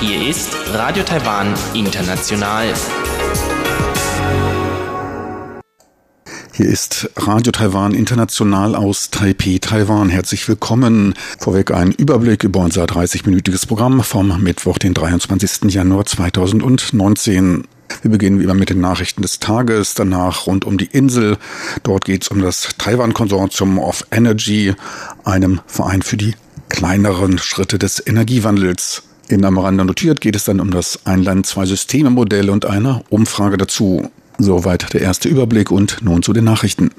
Hier ist Radio Taiwan International. Hier ist Radio Taiwan International aus Taipei, Taiwan. Herzlich willkommen. Vorweg ein Überblick über unser 30-minütiges Programm vom Mittwoch, den 23. Januar 2019. Wir beginnen wie immer mit den Nachrichten des Tages, danach rund um die Insel. Dort geht es um das Taiwan Consortium of Energy, einem Verein für die kleineren Schritte des Energiewandels. In am Rande notiert geht es dann um das Einland-Zwei-Systeme-Modell und eine Umfrage dazu. Soweit der erste Überblick und nun zu den Nachrichten.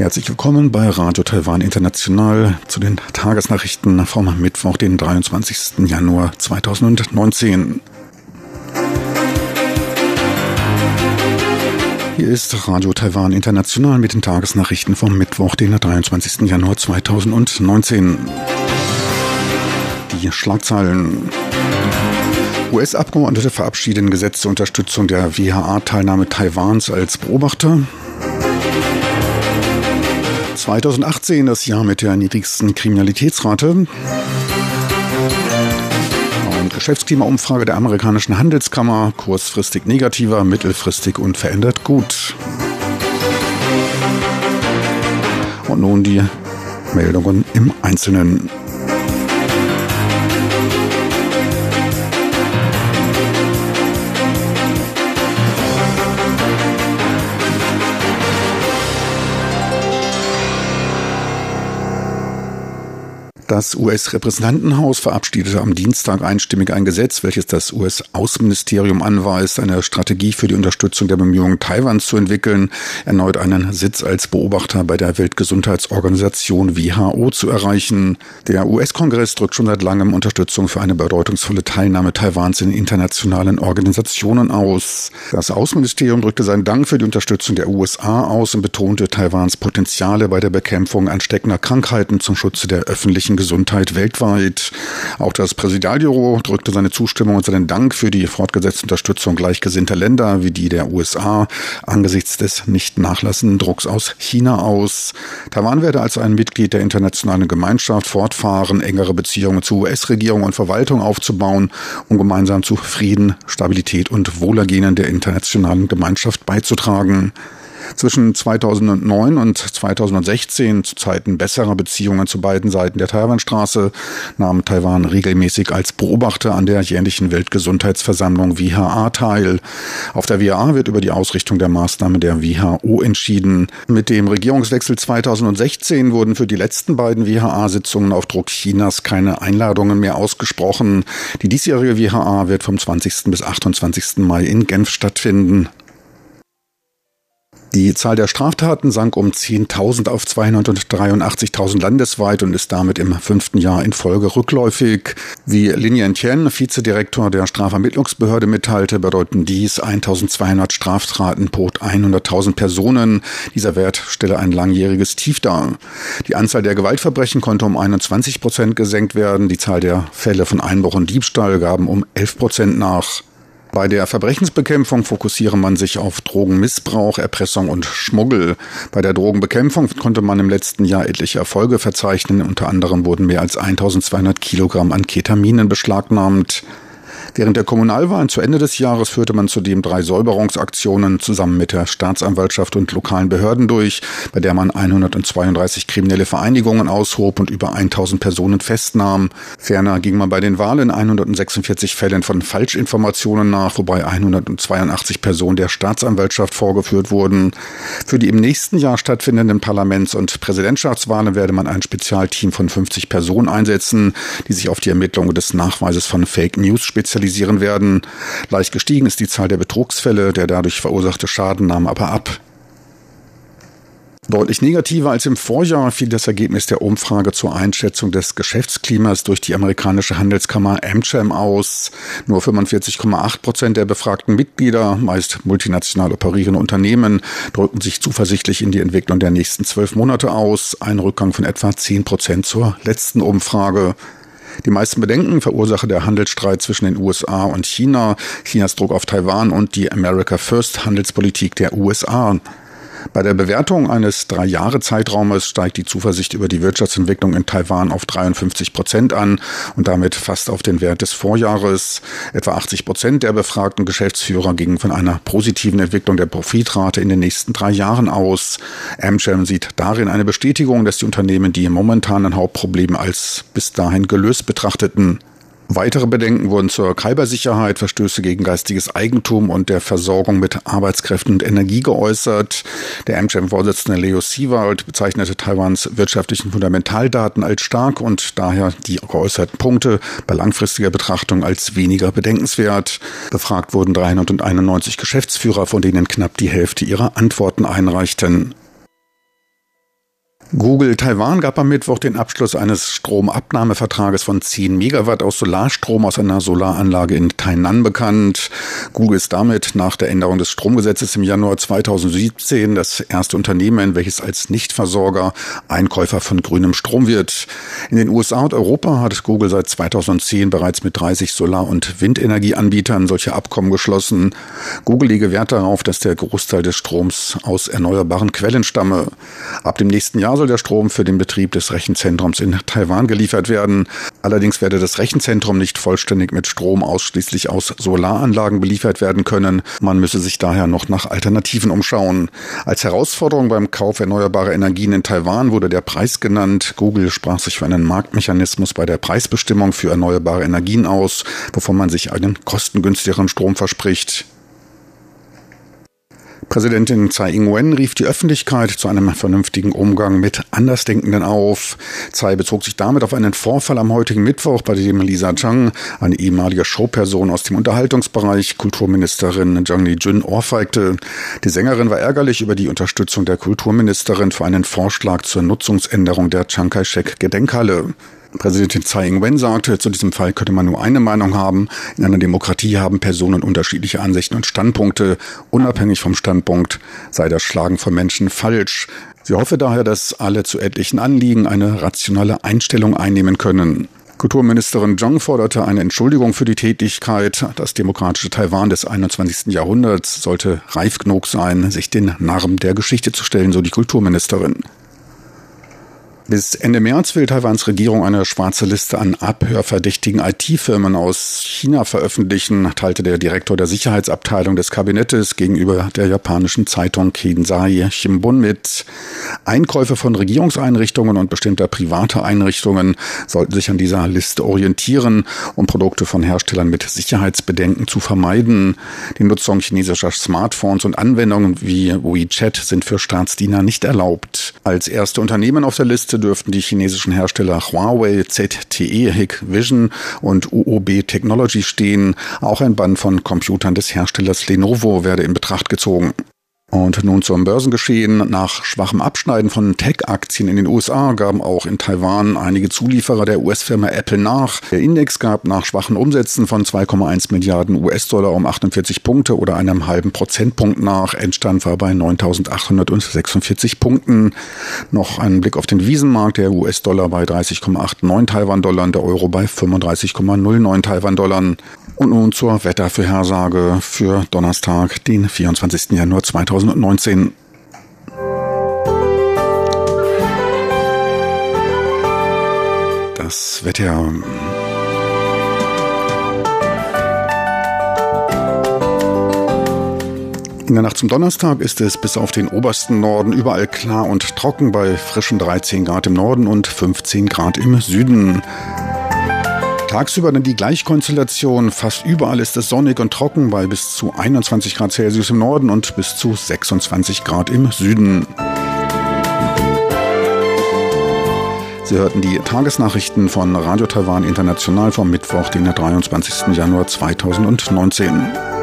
Herzlich willkommen bei Radio Taiwan International zu den Tagesnachrichten vom Mittwoch, den 23. Januar 2019. Hier ist Radio Taiwan International mit den Tagesnachrichten vom Mittwoch, den 23. Januar 2019 die Schlagzeilen. US-Abgeordnete verabschieden Gesetz zur Unterstützung der WHA-Teilnahme Taiwans als Beobachter. 2018 das Jahr mit der niedrigsten Kriminalitätsrate. Geschäftsklimaumfrage der amerikanischen Handelskammer, kurzfristig negativer, mittelfristig und verändert gut. Und nun die Meldungen im Einzelnen. Das US-Repräsentantenhaus verabschiedete am Dienstag einstimmig ein Gesetz, welches das US-Außenministerium anweist, eine Strategie für die Unterstützung der Bemühungen Taiwans zu entwickeln, erneut einen Sitz als Beobachter bei der Weltgesundheitsorganisation WHO zu erreichen. Der US-Kongress drückt schon seit langem Unterstützung für eine bedeutungsvolle Teilnahme Taiwans in internationalen Organisationen aus. Das Außenministerium drückte seinen Dank für die Unterstützung der USA aus und betonte Taiwans Potenziale bei der Bekämpfung ansteckender Krankheiten zum Schutze der öffentlichen Gesundheit weltweit. Auch das Präsidialbüro drückte seine Zustimmung und seinen Dank für die fortgesetzte Unterstützung gleichgesinnter Länder wie die der USA angesichts des nicht nachlassenden Drucks aus China aus. Taiwan werde als ein Mitglied der internationalen Gemeinschaft fortfahren, engere Beziehungen zur US-Regierung und Verwaltung aufzubauen, um gemeinsam zu Frieden, Stabilität und Wohlergehen der internationalen Gemeinschaft beizutragen. Zwischen 2009 und 2016, zu Zeiten besserer Beziehungen zu beiden Seiten der Taiwanstraße, nahm Taiwan regelmäßig als Beobachter an der jährlichen Weltgesundheitsversammlung WHA teil. Auf der WHA wird über die Ausrichtung der Maßnahmen der WHO entschieden. Mit dem Regierungswechsel 2016 wurden für die letzten beiden WHA-Sitzungen auf Druck Chinas keine Einladungen mehr ausgesprochen. Die diesjährige WHA wird vom 20. bis 28. Mai in Genf stattfinden. Die Zahl der Straftaten sank um 10.000 auf 283.000 landesweit und ist damit im fünften Jahr in Folge rückläufig. Wie Lin Tian, Vizedirektor der Strafvermittlungsbehörde, mitteilte, bedeuten dies 1.200 Straftaten pro 100.000 Personen. Dieser Wert stelle ein langjähriges Tief dar. Die Anzahl der Gewaltverbrechen konnte um 21 Prozent gesenkt werden. Die Zahl der Fälle von Einbruch und Diebstahl gaben um 11 Prozent nach. Bei der Verbrechensbekämpfung fokussiere man sich auf Drogenmissbrauch, Erpressung und Schmuggel. Bei der Drogenbekämpfung konnte man im letzten Jahr etliche Erfolge verzeichnen. Unter anderem wurden mehr als 1200 Kilogramm an Ketaminen beschlagnahmt. Während der Kommunalwahlen zu Ende des Jahres führte man zudem drei Säuberungsaktionen zusammen mit der Staatsanwaltschaft und lokalen Behörden durch, bei der man 132 kriminelle Vereinigungen aushob und über 1000 Personen festnahm. Ferner ging man bei den Wahlen 146 Fällen von Falschinformationen nach, wobei 182 Personen der Staatsanwaltschaft vorgeführt wurden. Für die im nächsten Jahr stattfindenden Parlaments- und Präsidentschaftswahlen werde man ein Spezialteam von 50 Personen einsetzen, die sich auf die Ermittlung des Nachweises von Fake News spezialisieren spezialisieren werden. Leicht gestiegen ist die Zahl der Betrugsfälle, der dadurch verursachte Schaden nahm aber ab. Deutlich negativer als im Vorjahr fiel das Ergebnis der Umfrage zur Einschätzung des Geschäftsklimas durch die amerikanische Handelskammer AmCham aus. Nur 45,8 Prozent der befragten Mitglieder, meist multinational operierende Unternehmen, drückten sich zuversichtlich in die Entwicklung der nächsten zwölf Monate aus. Ein Rückgang von etwa 10 Prozent zur letzten Umfrage. Die meisten Bedenken verursache der Handelsstreit zwischen den USA und China, Chinas Druck auf Taiwan und die America First Handelspolitik der USA. Bei der Bewertung eines Drei-Jahre-Zeitraumes steigt die Zuversicht über die Wirtschaftsentwicklung in Taiwan auf 53 Prozent an und damit fast auf den Wert des Vorjahres. Etwa 80 Prozent der befragten Geschäftsführer gingen von einer positiven Entwicklung der Profitrate in den nächsten drei Jahren aus. Amcham sieht darin eine Bestätigung, dass die Unternehmen die momentanen Hauptprobleme als bis dahin gelöst betrachteten. Weitere Bedenken wurden zur Kybersicherheit, Verstöße gegen geistiges Eigentum und der Versorgung mit Arbeitskräften und Energie geäußert. Der AmCham-Vorsitzende Leo Siewald bezeichnete Taiwans wirtschaftlichen Fundamentaldaten als stark und daher die geäußerten Punkte bei langfristiger Betrachtung als weniger bedenkenswert. Befragt wurden 391 Geschäftsführer, von denen knapp die Hälfte ihrer Antworten einreichten. Google Taiwan gab am Mittwoch den Abschluss eines Stromabnahmevertrages von 10 Megawatt aus Solarstrom aus einer Solaranlage in Tainan bekannt. Google ist damit nach der Änderung des Stromgesetzes im Januar 2017 das erste Unternehmen, welches als Nichtversorger Einkäufer von grünem Strom wird. In den USA und Europa hat Google seit 2010 bereits mit 30 Solar- und Windenergieanbietern solche Abkommen geschlossen. Google lege Wert darauf, dass der Großteil des Stroms aus erneuerbaren Quellen stamme. Ab dem nächsten Jahr soll der Strom für den Betrieb des Rechenzentrums in Taiwan geliefert werden. Allerdings werde das Rechenzentrum nicht vollständig mit Strom ausschließlich aus Solaranlagen beliefert werden können. Man müsse sich daher noch nach Alternativen umschauen. Als Herausforderung beim Kauf erneuerbarer Energien in Taiwan wurde der Preis genannt. Google sprach sich für einen Marktmechanismus bei der Preisbestimmung für erneuerbare Energien aus, wovon man sich einen kostengünstigeren Strom verspricht. Präsidentin Tsai Ing-wen rief die Öffentlichkeit zu einem vernünftigen Umgang mit Andersdenkenden auf. Tsai bezog sich damit auf einen Vorfall am heutigen Mittwoch, bei dem Lisa Zhang, eine ehemalige Showperson aus dem Unterhaltungsbereich, Kulturministerin Zhang Li-jun ohrfeigte. Die Sängerin war ärgerlich über die Unterstützung der Kulturministerin für einen Vorschlag zur Nutzungsänderung der Chiang Kai-shek Gedenkhalle. Präsidentin Tsai Ing-wen sagte, zu diesem Fall könnte man nur eine Meinung haben. In einer Demokratie haben Personen unterschiedliche Ansichten und Standpunkte. Unabhängig vom Standpunkt sei das Schlagen von Menschen falsch. Sie hoffe daher, dass alle zu etlichen Anliegen eine rationale Einstellung einnehmen können. Kulturministerin Zhang forderte eine Entschuldigung für die Tätigkeit. Das demokratische Taiwan des 21. Jahrhunderts sollte reif genug sein, sich den Narren der Geschichte zu stellen, so die Kulturministerin. Bis Ende März will Taiwans Regierung eine schwarze Liste an abhörverdächtigen IT-Firmen aus China veröffentlichen, teilte der Direktor der Sicherheitsabteilung des Kabinettes gegenüber der japanischen Zeitung Kensai Shimbun mit. Einkäufe von Regierungseinrichtungen und bestimmter privater Einrichtungen sollten sich an dieser Liste orientieren, um Produkte von Herstellern mit Sicherheitsbedenken zu vermeiden. Die Nutzung chinesischer Smartphones und Anwendungen wie WeChat sind für Staatsdiener nicht erlaubt. Als erste Unternehmen auf der Liste dürften die chinesischen Hersteller Huawei, ZTE, Hikvision und UOB Technology stehen. Auch ein Band von Computern des Herstellers Lenovo werde in Betracht gezogen. Und nun zum Börsengeschehen. Nach schwachem Abschneiden von Tech-Aktien in den USA gaben auch in Taiwan einige Zulieferer der US-Firma Apple nach. Der Index gab nach schwachen Umsätzen von 2,1 Milliarden US-Dollar um 48 Punkte oder einem halben Prozentpunkt nach. Endstand war bei 9.846 Punkten. Noch ein Blick auf den Wiesenmarkt. Der US-Dollar bei 30,89 Taiwan-Dollar der Euro bei 35,09 Taiwan-Dollar. Und nun zur Wettervorhersage für Donnerstag, den 24. Januar 2019. Das Wetter. In der Nacht zum Donnerstag ist es bis auf den obersten Norden überall klar und trocken bei frischen 13 Grad im Norden und 15 Grad im Süden. Tagsüber dann die Gleichkonstellation. Fast überall ist es sonnig und trocken bei bis zu 21 Grad Celsius im Norden und bis zu 26 Grad im Süden. Sie hörten die Tagesnachrichten von Radio Taiwan International vom Mittwoch, den 23. Januar 2019.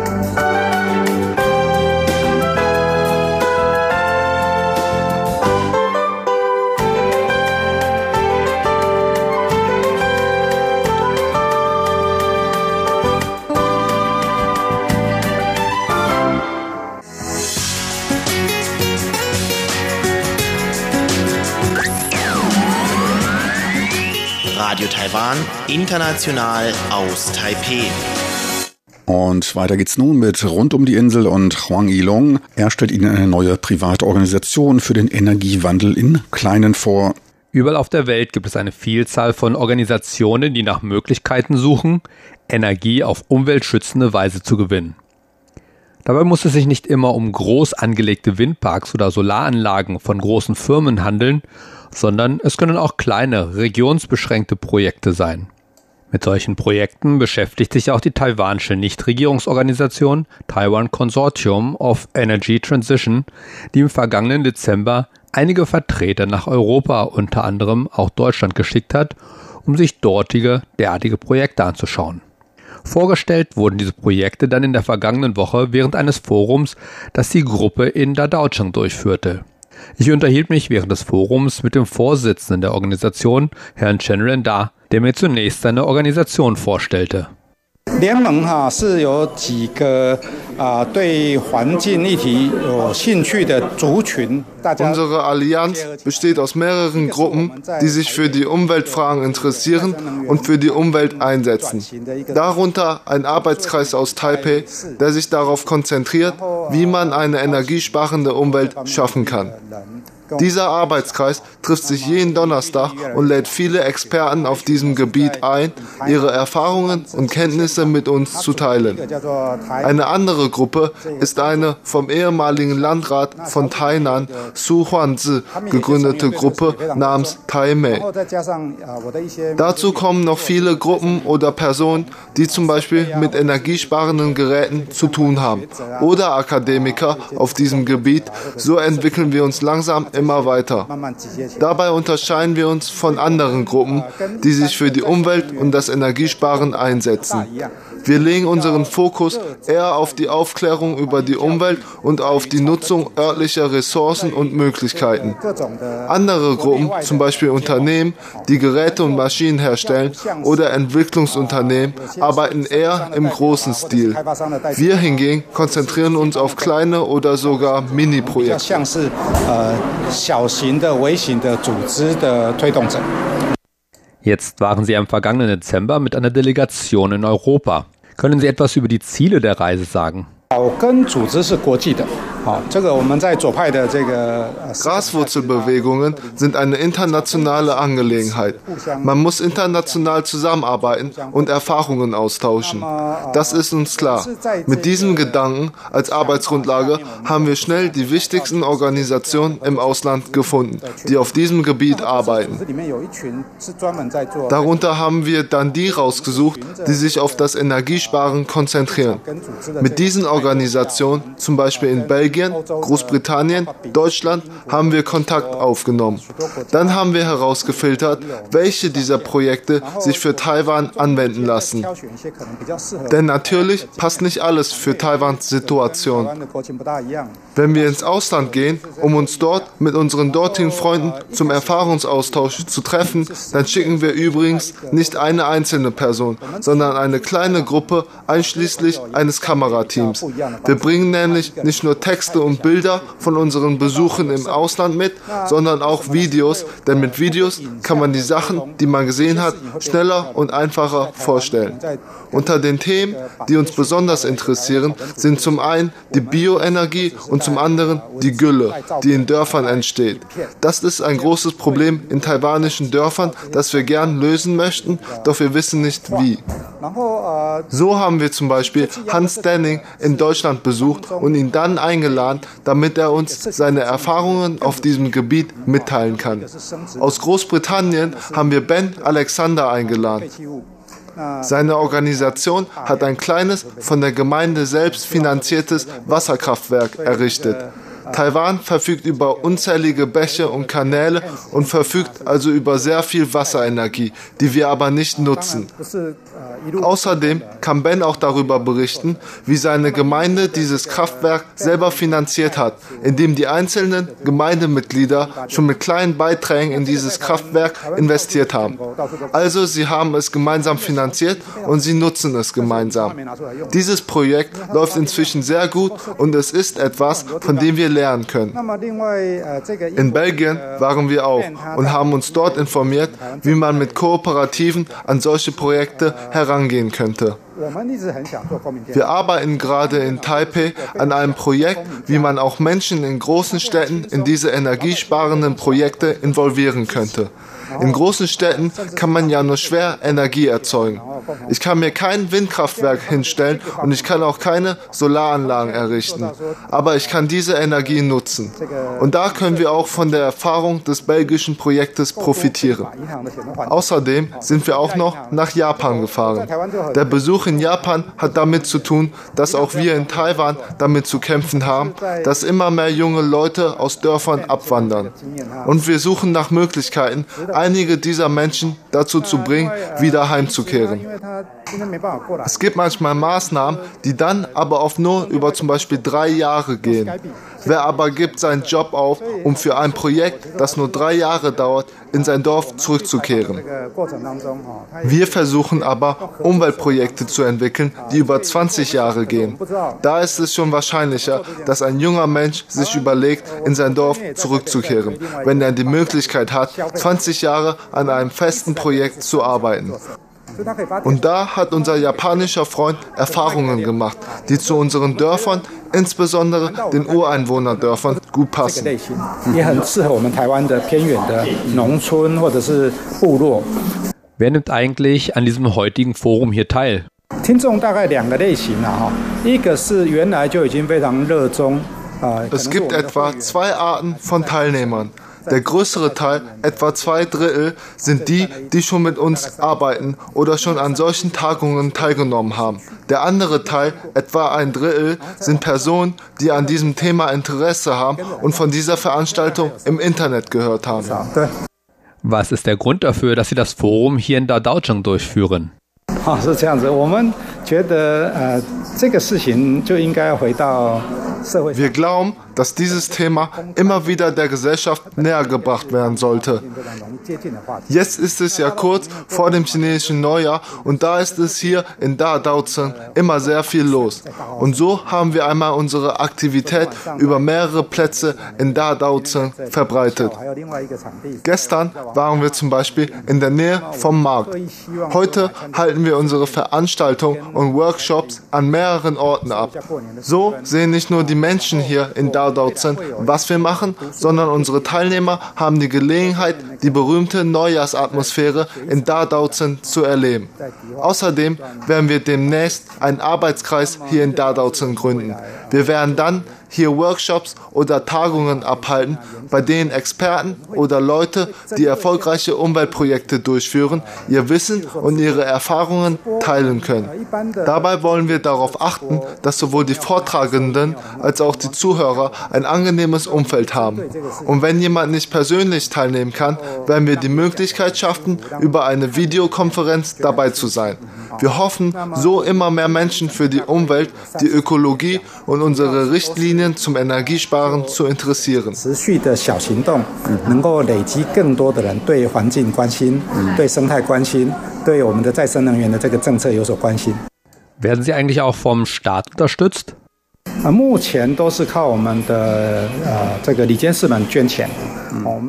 Taiwan, international aus Taipeh. Und weiter geht's nun mit Rund um die Insel und Huang Yilong. Er stellt Ihnen eine neue private Organisation für den Energiewandel in Kleinen vor. Überall auf der Welt gibt es eine Vielzahl von Organisationen, die nach Möglichkeiten suchen, Energie auf umweltschützende Weise zu gewinnen. Dabei muss es sich nicht immer um groß angelegte Windparks oder Solaranlagen von großen Firmen handeln, sondern es können auch kleine, regionsbeschränkte Projekte sein. Mit solchen Projekten beschäftigt sich auch die taiwanische Nichtregierungsorganisation Taiwan Consortium of Energy Transition, die im vergangenen Dezember einige Vertreter nach Europa, unter anderem auch Deutschland, geschickt hat, um sich dortige derartige Projekte anzuschauen. Vorgestellt wurden diese Projekte dann in der vergangenen Woche während eines Forums, das die Gruppe in Dadaocheng durchführte. Ich unterhielt mich während des Forums mit dem Vorsitzenden der Organisation, Herrn Chen Renda, der mir zunächst seine Organisation vorstellte. 联盟哈是有几个啊对环境议题有兴趣的族群。Unsere Allianz besteht aus mehreren Gruppen, die sich für die Umweltfragen interessieren und für die Umwelt einsetzen. Darunter ein Arbeitskreis aus Taipei, der sich darauf konzentriert, wie man eine energiesparende Umwelt schaffen kann. Dieser Arbeitskreis trifft sich jeden Donnerstag und lädt viele Experten auf diesem Gebiet ein, ihre Erfahrungen und Kenntnisse mit uns zu teilen. Eine andere Gruppe ist eine vom ehemaligen Landrat von Tainan, Su Huanzi, gegründete Gruppe namens Taimei. Dazu kommen noch viele Gruppen oder Personen, die zum Beispiel mit energiesparenden Geräten zu tun haben oder Akademiker auf diesem Gebiet. So entwickeln wir uns langsam immer weiter. Dabei unterscheiden wir uns von anderen Gruppen, die sich für die Umwelt und das Energiesparen einsetzen. Wir legen unseren Fokus eher auf die Aufklärung über die Umwelt und auf die Nutzung örtlicher Ressourcen und Möglichkeiten. Andere Gruppen, zum Beispiel Unternehmen, die Geräte und Maschinen herstellen oder Entwicklungsunternehmen, arbeiten eher im großen Stil. Wir hingegen konzentrieren uns auf kleine oder sogar Mini-Projekte. 小型的、微型的组织的推动者。Jetzt waren Sie am vergangenen Dezember mit einer Delegation in Europa. Können Sie etwas über die Ziele der Reise sagen? 草根组织是国际的， Graswurzelbewegungen sind eine internationale Angelegenheit. Man muss international zusammenarbeiten und Erfahrungen austauschen. Das ist uns klar. Mit diesem Gedanken als Arbeitsgrundlage haben wir schnell die wichtigsten Organisationen im Ausland gefunden, die auf diesem Gebiet arbeiten. Darunter haben wir dann die rausgesucht, die sich auf das Energiesparen konzentrieren. Mit diesen Organisationen, zum Beispiel in Belgien, Großbritannien, Deutschland, haben wir Kontakt aufgenommen. Dann haben wir herausgefiltert, welche dieser Projekte sich für Taiwan anwenden lassen. Denn natürlich passt nicht alles für Taiwans Situation. Wenn wir ins Ausland gehen, um uns dort mit unseren dortigen Freunden zum Erfahrungsaustausch zu treffen, dann schicken wir übrigens nicht eine einzelne Person, sondern eine kleine Gruppe einschließlich eines Kamerateams. Wir bringen nämlich nicht nur Texte und Bilder von unseren Besuchen im Ausland mit, sondern auch Videos, denn mit Videos kann man die Sachen, die man gesehen hat, schneller und einfacher vorstellen. Unter den Themen, die uns besonders interessieren, sind zum einen die Bioenergie und zum anderen die Gülle, die in Dörfern entsteht. Das ist ein großes Problem in taiwanischen Dörfern, das wir gern lösen möchten, doch wir wissen nicht wie. So haben wir zum Beispiel Hans Denning in Deutschland besucht und ihn dann eingeladen, damit er uns seine Erfahrungen auf diesem Gebiet mitteilen kann. Aus Großbritannien haben wir Ben Alexander eingeladen. Seine Organisation hat ein kleines, von der Gemeinde selbst finanziertes Wasserkraftwerk errichtet. Taiwan verfügt über unzählige Bäche und Kanäle und verfügt also über sehr viel Wasserenergie, die wir aber nicht nutzen. Außerdem kann Ben auch darüber berichten, wie seine Gemeinde dieses Kraftwerk selber finanziert hat, indem die einzelnen Gemeindemitglieder schon mit kleinen Beiträgen in dieses Kraftwerk investiert haben. Also sie haben es gemeinsam finanziert und sie nutzen es gemeinsam. Dieses Projekt läuft inzwischen sehr gut und es ist etwas, von dem wir lernen können. In Belgien waren wir auch und haben uns dort informiert, wie man mit Kooperativen an solche Projekte herangehen könnte. Wir arbeiten gerade in Taipei an einem Projekt, wie man auch Menschen in großen Städten in diese energiesparenden Projekte involvieren könnte. In großen Städten kann man ja nur schwer Energie erzeugen. Ich kann mir kein Windkraftwerk hinstellen und ich kann auch keine Solaranlagen errichten. Aber ich kann diese Energie nutzen. Und da können wir auch von der Erfahrung des belgischen Projektes profitieren. Außerdem sind wir auch noch nach Japan gefahren. Der Besuch in Japan hat damit zu tun, dass auch wir in Taiwan damit zu kämpfen haben, dass immer mehr junge Leute aus Dörfern abwandern. Und wir suchen nach Möglichkeiten, einige dieser Menschen dazu zu bringen, wieder heimzukehren. Es gibt manchmal Maßnahmen, die dann aber oft nur über zum Beispiel drei Jahre gehen. Wer aber gibt seinen Job auf, um für ein Projekt, das nur drei Jahre dauert, in sein Dorf zurückzukehren? Wir versuchen aber, Umweltprojekte zu entwickeln, die über 20 Jahre gehen. Da ist es schon wahrscheinlicher, dass ein junger Mensch sich überlegt, in sein Dorf zurückzukehren, wenn er die Möglichkeit hat, 20 Jahre an einem festen Projekt zu arbeiten. Und da hat unser japanischer Freund Erfahrungen gemacht, die zu unseren Dörfern, insbesondere den Ureinwohnerdörfern, gut passen. Wer nimmt eigentlich an diesem heutigen Forum hier teil? 听众大概两个类型啊，哈，一个是原来就已经非常热衷。 Es gibt etwa zwei Arten von Teilnehmern. Der größere Teil, etwa zwei Drittel, sind die, die schon mit uns arbeiten oder schon an solchen Tagungen teilgenommen haben. Der andere Teil, etwa ein Drittel, sind Personen, die an diesem Thema Interesse haben und von dieser Veranstaltung im Internet gehört haben. Was ist der Grund dafür, dass Sie das Forum hier in Dadaocheng durchführen? 啊，是这样子。我们觉得，呃，这个事情就应该回到社会上。 Wir glauben, dass dieses Thema immer wieder der Gesellschaft näher gebracht werden sollte. Jetzt ist es ja kurz vor dem chinesischen Neujahr und da ist es hier in Dadaozen immer sehr viel los. Und so haben wir einmal unsere Aktivität über mehrere Plätze in Dadaozen verbreitet. Gestern waren wir zum Beispiel in der Nähe vom Markt. Heute halten wir unsere Veranstaltungen und Workshops an mehreren Orten ab. So sehen nicht nur die Menschen hier in Dadaozen, was wir machen, sondern unsere Teilnehmer haben die Gelegenheit, die berühmte Neujahrsatmosphäre in Dadaozen zu erleben. Außerdem werden wir demnächst einen Arbeitskreis hier in Dadaozen gründen. Wir werden dann hier Workshops oder Tagungen abhalten, bei denen Experten oder Leute, die erfolgreiche Umweltprojekte durchführen, ihr Wissen und ihre Erfahrungen teilen können. Dabei wollen wir darauf achten, dass sowohl die Vortragenden als auch die Zuhörer ein angenehmes Umfeld haben. Und wenn jemand nicht persönlich teilnehmen kann, werden wir die Möglichkeit schaffen, über eine Videokonferenz dabei zu sein. Wir hoffen, so immer mehr Menschen für die Umwelt, die Ökologie und unsere Richtlinien zum Energiesparen zu interessieren. Werden Sie eigentlich auch vom Staat unterstützt?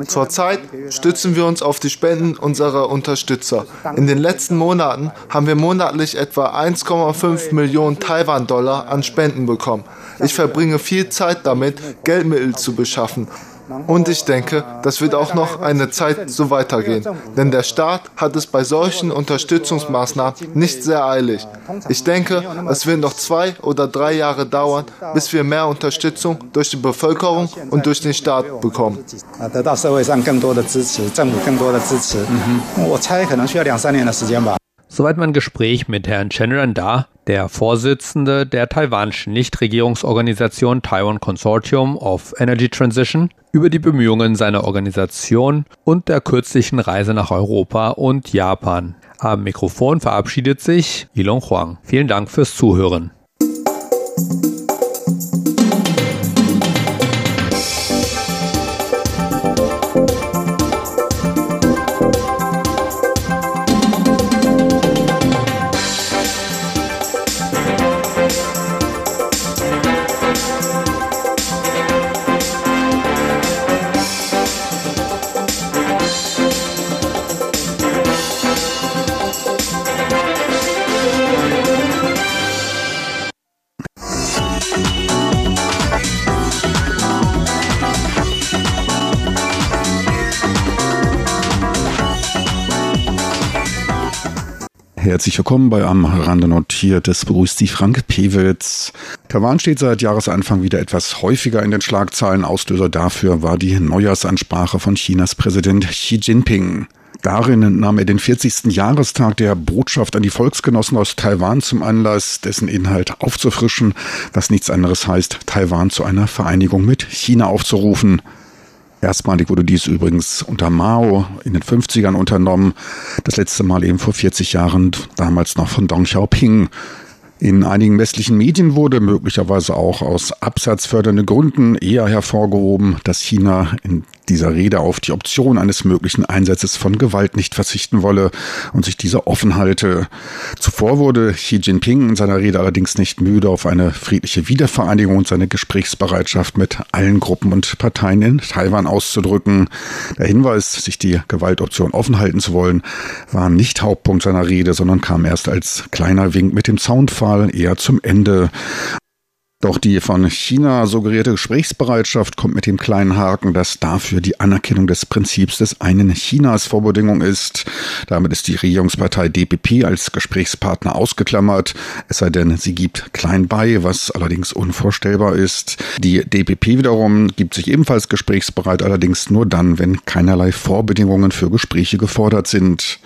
Zurzeit stützen wir uns auf die Spenden unserer Unterstützer. In den letzten Monaten haben wir monatlich etwa 1,5 Millionen Taiwan-Dollar an Spenden bekommen. Ich verbringe viel Zeit damit, Geldmittel zu beschaffen. Und ich denke, das wird auch noch eine Zeit so weitergehen. Denn der Staat hat es bei solchen Unterstützungsmaßnahmen nicht sehr eilig. Ich denke, es wird noch zwei oder drei Jahre dauern, bis wir mehr Unterstützung durch die Bevölkerung und durch den Staat bekommen. 啊 Soweit mein Gespräch mit Herrn Chenren Da, der Vorsitzende der taiwanischen Nichtregierungsorganisation Taiwan Consortium of Energy Transition, über die Bemühungen seiner Organisation und der kürzlichen Reise nach Europa und Japan. Am Mikrofon verabschiedet sich Yilong Huang. Vielen Dank fürs Zuhören. Herzlich willkommen bei Am Rande notiert. Es begrüßt Sie Frank Pewitz. Taiwan steht seit Jahresanfang wieder etwas häufiger in den Schlagzeilen. Auslöser dafür war die Neujahrsansprache von Chinas Präsident Xi Jinping. Darin nahm er den 40. Jahrestag der Botschaft an die Volksgenossen aus Taiwan zum Anlass, dessen Inhalt aufzufrischen, was nichts anderes heißt, Taiwan zu einer Vereinigung mit China aufzurufen. Erstmalig wurde dies übrigens unter Mao in den 50ern unternommen, das letzte Mal eben vor 40 Jahren, damals noch von Deng Xiaoping. In einigen westlichen Medien wurde möglicherweise auch aus absatzfördernden Gründen eher hervorgehoben, dass China in dieser Rede auf die Option eines möglichen Einsatzes von Gewalt nicht verzichten wolle und sich dieser offen halte. Zuvor wurde Xi Jinping in seiner Rede allerdings nicht müde, auf eine friedliche Wiedervereinigung und seine Gesprächsbereitschaft mit allen Gruppen und Parteien in Taiwan auszudrücken. Der Hinweis, sich die Gewaltoption offen halten zu wollen, war nicht Hauptpunkt seiner Rede, sondern kam erst als kleiner Wink mit dem Soundfall eher zum Ende. Doch die von China suggerierte Gesprächsbereitschaft kommt mit dem kleinen Haken, dass dafür die Anerkennung des Prinzips des einen Chinas Vorbedingung ist. Damit ist die Regierungspartei DPP als Gesprächspartner ausgeklammert, es sei denn, sie gibt klein bei, was allerdings unvorstellbar ist. Die DPP wiederum gibt sich ebenfalls gesprächsbereit, allerdings nur dann, wenn keinerlei Vorbedingungen für Gespräche gefordert sind.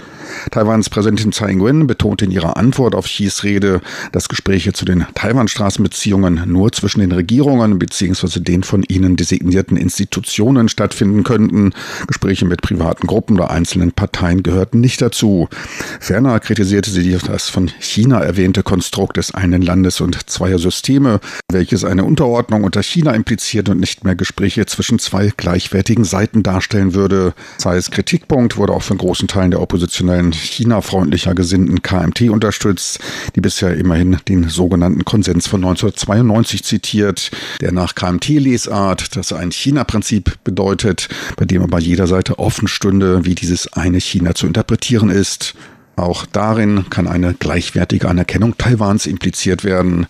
Taiwans Präsidentin Tsai Ing-wen betonte in ihrer Antwort auf Xis Rede, dass Gespräche zu den Taiwan-Straßenbeziehungen nur zwischen den Regierungen bzw. den von ihnen designierten Institutionen stattfinden könnten. Gespräche mit privaten Gruppen oder einzelnen Parteien gehörten nicht dazu. Ferner kritisierte sie das von China erwähnte Konstrukt des einen Landes und zweier Systeme, welches eine Unterordnung unter China impliziert und nicht mehr Gespräche zwischen zwei gleichwertigen Seiten darstellen würde. Zeiss Kritikpunkt wurde auch von großen Teilen der oppositionellen China-freundlicher gesinnten KMT unterstützt, die bisher immerhin den sogenannten Konsens von 1992 1990 zitiert, der nach KMT-Lesart das ein China-Prinzip bedeutet, bei dem aber jeder Seite offen stünde, wie dieses eine China zu interpretieren ist. Auch darin kann eine gleichwertige Anerkennung Taiwans impliziert werden.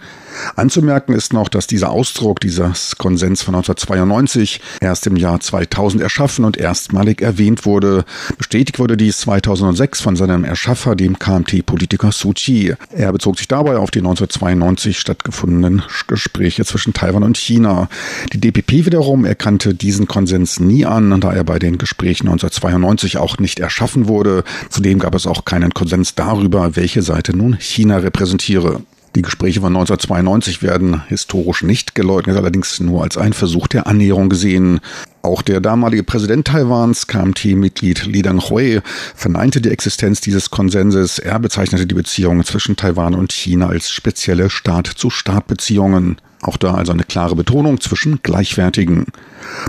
Anzumerken ist noch, dass dieser Ausdruck dieses Konsens von 1992 erst im Jahr 2000 erschaffen und erstmalig erwähnt wurde. Bestätigt wurde dies 2006 von seinem Erschaffer, dem KMT-Politiker Suu Kyi. Er bezog sich dabei auf die 1992 stattgefundenen Gespräche zwischen Taiwan und China. Die DPP wiederum erkannte diesen Konsens nie an, da er bei den Gesprächen 1992 auch nicht erschaffen wurde. Zudem gab es auch keinen Konsens darüber, welche Seite nun China repräsentiere. Die Gespräche von 1992 werden historisch nicht geleugnet, allerdings nur als ein Versuch der Annäherung gesehen. Auch der damalige Präsident Taiwans, KMT-Mitglied Li Danghui, verneinte die Existenz dieses Konsenses. Er bezeichnete die Beziehungen zwischen Taiwan und China als spezielle Staat-zu-Staat-Beziehungen. Auch da also eine klare Betonung zwischen Gleichwertigen.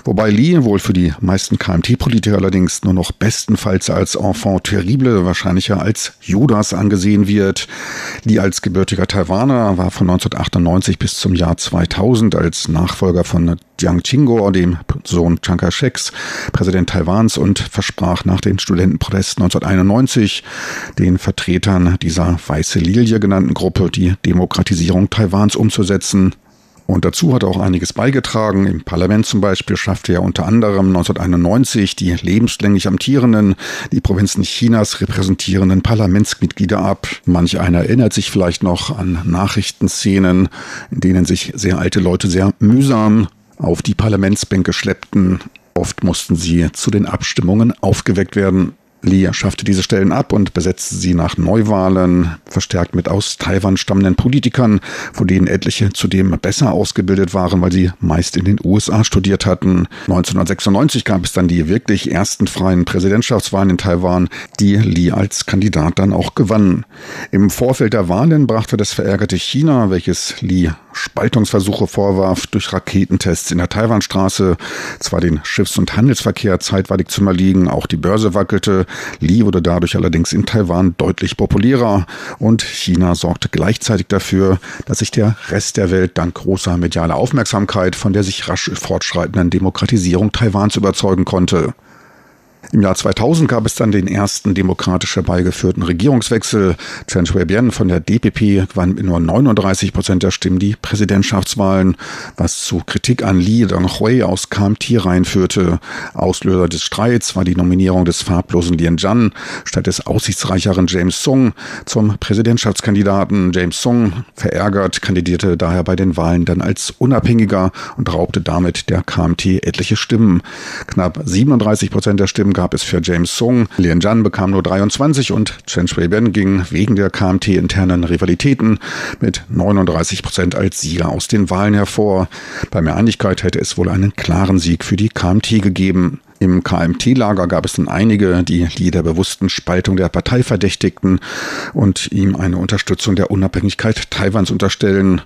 Wobei Li wohl für die meisten KMT-Politiker allerdings nur noch bestenfalls als Enfant terrible, wahrscheinlicher als Judas angesehen wird. Li als gebürtiger Taiwaner war von 1998 bis zum Jahr 2000 als Nachfolger von Jiang Qingguo, dem Sohn Chiang Kai-sheks, Präsident Taiwans und versprach nach den Studentenprotesten 1991 den Vertretern dieser Weiße Lilie genannten Gruppe die Demokratisierung Taiwans umzusetzen. Und dazu hat er auch einiges beigetragen. Im Parlament zum Beispiel schaffte er unter anderem 1991 die lebenslänglich amtierenden, die Provinzen Chinas repräsentierenden Parlamentsmitglieder ab. Manch einer erinnert sich vielleicht noch an Nachrichtenszenen, in denen sich sehr alte Leute sehr mühsam auf die Parlamentsbänke schleppten. Oft mussten sie zu den Abstimmungen aufgeweckt werden. Li schaffte diese Stellen ab und besetzte sie nach Neuwahlen, verstärkt mit aus Taiwan stammenden Politikern, von denen etliche zudem besser ausgebildet waren, weil sie meist in den USA studiert hatten. 1996 gab es dann die wirklich ersten freien Präsidentschaftswahlen in Taiwan, die Li als Kandidat dann auch gewann. Im Vorfeld der Wahlen brachte das verärgerte China, welches Li Spaltungsversuche vorwarf, durch Raketentests in der Taiwanstraße zwar den Schiffs- und Handelsverkehr zeitweilig zu überliegen, auch die Börse wackelte, Li wurde dadurch allerdings in Taiwan deutlich populärer und China sorgte gleichzeitig dafür, dass sich der Rest der Welt dank großer medialer Aufmerksamkeit von der sich rasch fortschreitenden Demokratisierung Taiwans überzeugen konnte. Im Jahr 2000 gab es dann den ersten demokratisch herbeigeführten Regierungswechsel. Chen Shui-bian von der DPP gewann mit nur 39 Prozent der Stimmen die Präsidentschaftswahlen, was zu Kritik an Li Donghui aus KMT reinführte. Auslöser des Streits war die Nominierung des farblosen Lien Zhan statt des aussichtsreicheren James Sung zum Präsidentschaftskandidaten. James Sung, verärgert, kandidierte daher bei den Wahlen dann als Unabhängiger und raubte damit der KMT etliche Stimmen. Knapp 37 Prozent der Stimmen gab es für James Sung. Lien Zhan bekam nur 23 und Chen Shui-bian ging wegen der KMT-internen Rivalitäten mit 39 Prozent als Sieger aus den Wahlen hervor. Bei mehr Einigkeit hätte es wohl einen klaren Sieg für die KMT gegeben. Im KMT-Lager gab es dann einige, die die der bewussten Spaltung der Partei verdächtigten und ihm eine Unterstützung der Unabhängigkeit Taiwans unterstellen.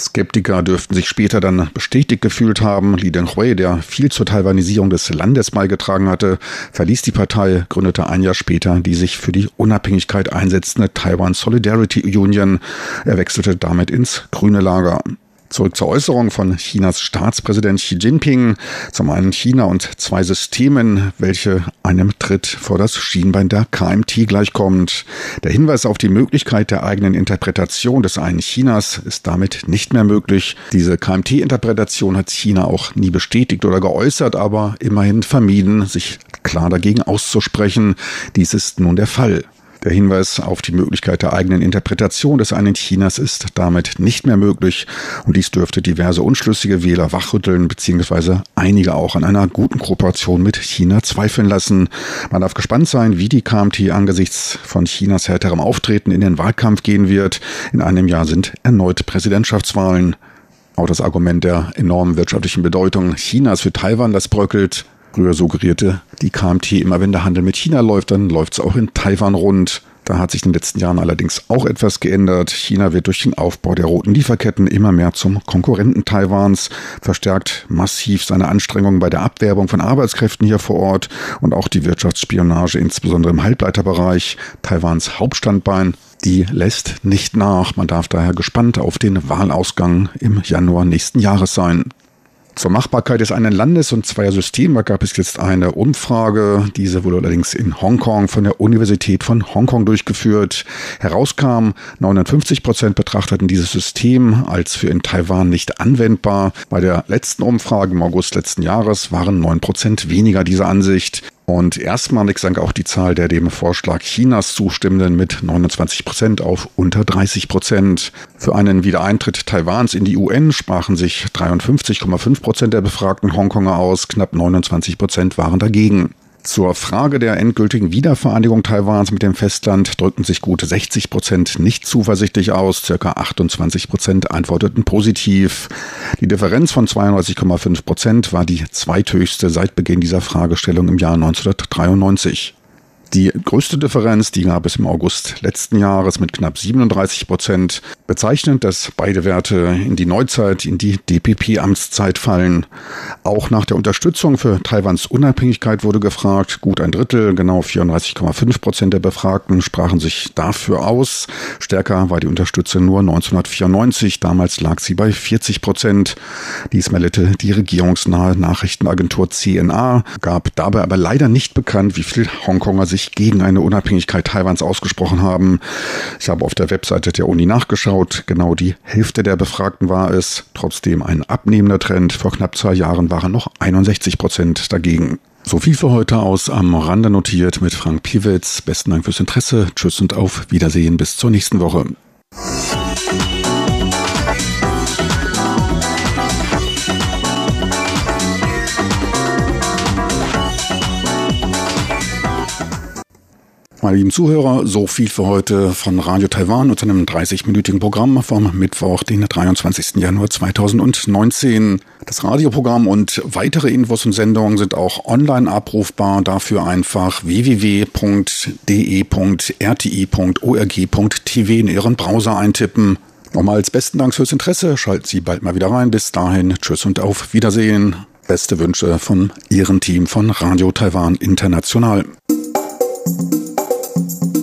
Skeptiker dürften sich später dann bestätigt gefühlt haben. Li Denghui, der viel zur Taiwanisierung des Landes beigetragen hatte, verließ die Partei, gründete ein Jahr später die sich für die Unabhängigkeit einsetzende Taiwan Solidarity Union. Er wechselte damit ins grüne Lager. Zurück zur Äußerung von Chinas Staatspräsident Xi Jinping. Zum einen China und zwei Systemen, welche einem Tritt vor das Schienbein der KMT gleichkommt. Der Hinweis auf die Möglichkeit der eigenen Interpretation des einen Chinas ist damit nicht mehr möglich. Diese KMT-Interpretation hat China auch nie bestätigt oder geäußert, aber immerhin vermieden, sich klar dagegen auszusprechen. Dies ist nun der Fall. Der Hinweis auf die Möglichkeit der eigenen Interpretation des einen Chinas ist damit nicht mehr möglich und dies dürfte diverse unschlüssige Wähler wachrütteln beziehungsweise einige auch an einer guten Kooperation mit China zweifeln lassen. Man darf gespannt sein, wie die KMT angesichts von Chinas härterem Auftreten in den Wahlkampf gehen wird. In einem Jahr sind erneut Präsidentschaftswahlen. Auch das Argument der enormen wirtschaftlichen Bedeutung Chinas für Taiwan, das bröckelt. Früher suggerierte die KMT immer, wenn der Handel mit China läuft, dann läuft es auch in Taiwan rund. Da hat sich in den letzten Jahren allerdings auch etwas geändert. China wird durch den Aufbau der roten Lieferketten immer mehr zum Konkurrenten Taiwans, verstärkt massiv seine Anstrengungen bei der Abwerbung von Arbeitskräften hier vor Ort und auch die Wirtschaftsspionage, insbesondere im Halbleiterbereich, Taiwans Hauptstandbein, die lässt nicht nach. Man darf daher gespannt auf den Wahlausgang im Januar nächsten Jahres sein. Zur Machbarkeit des einen Landes und zweier Systeme gab es jetzt eine Umfrage. Diese wurde allerdings in Hongkong von der Universität von Hongkong durchgeführt. Herauskam, 59 Prozent betrachteten dieses System als für in Taiwan nicht anwendbar. Bei der letzten Umfrage im August letzten Jahres waren 9 Prozent weniger dieser Ansicht. Und erstmalig sank auch die Zahl der dem Vorschlag Chinas zustimmenden mit 29 Prozent auf unter 30 Prozent. Für einen Wiedereintritt Taiwans in die UN sprachen sich 53,5 Prozent der befragten Hongkonger aus, knapp 29 Prozent waren dagegen. Zur Frage der endgültigen Wiedervereinigung Taiwans mit dem Festland drückten sich gute 60 Prozent nicht zuversichtlich aus, circa 28 Prozent antworteten positiv. Die Differenz von 32,5 Prozent war die zweithöchste seit Beginn dieser Fragestellung im Jahr 1993. Die größte Differenz, die gab es im August letzten Jahres mit knapp 37 Prozent. Bezeichnend, dass beide Werte in die Neuzeit, in die DPP-Amtszeit fallen. Auch nach der Unterstützung für Taiwans Unabhängigkeit wurde gefragt. Gut ein Drittel, genau 34,5 Prozent der Befragten sprachen sich dafür aus. Stärker war die Unterstützung nur 1994. Damals lag sie bei 40 Prozent. Dies meldete die regierungsnahe Nachrichtenagentur CNA, gab dabei aber leider nicht bekannt, wie viel Hongkonger sich sich gegen eine Unabhängigkeit Taiwans ausgesprochen haben. Ich habe auf der Webseite der Uni nachgeschaut. Genau die Hälfte der Befragten war es. Trotzdem ein abnehmender Trend. Vor knapp zwei Jahren waren noch 61 Prozent dagegen. So viel für heute aus am Rande notiert mit Frank Piewitz. Besten Dank fürs Interesse. Tschüss und auf Wiedersehen bis zur nächsten Woche. Meine lieben Zuhörer, so viel für heute von Radio Taiwan und einem 30-minütigen Programm vom Mittwoch, den 23. Januar 2019. Das Radioprogramm und weitere Infos und Sendungen sind auch online abrufbar. Dafür einfach www.de.rti.org.tv in Ihren Browser eintippen. Nochmals besten Dank fürs Interesse. Schalten Sie bald mal wieder rein. Bis dahin, tschüss und auf Wiedersehen. Beste Wünsche von Ihrem Team von Radio Taiwan International. thank you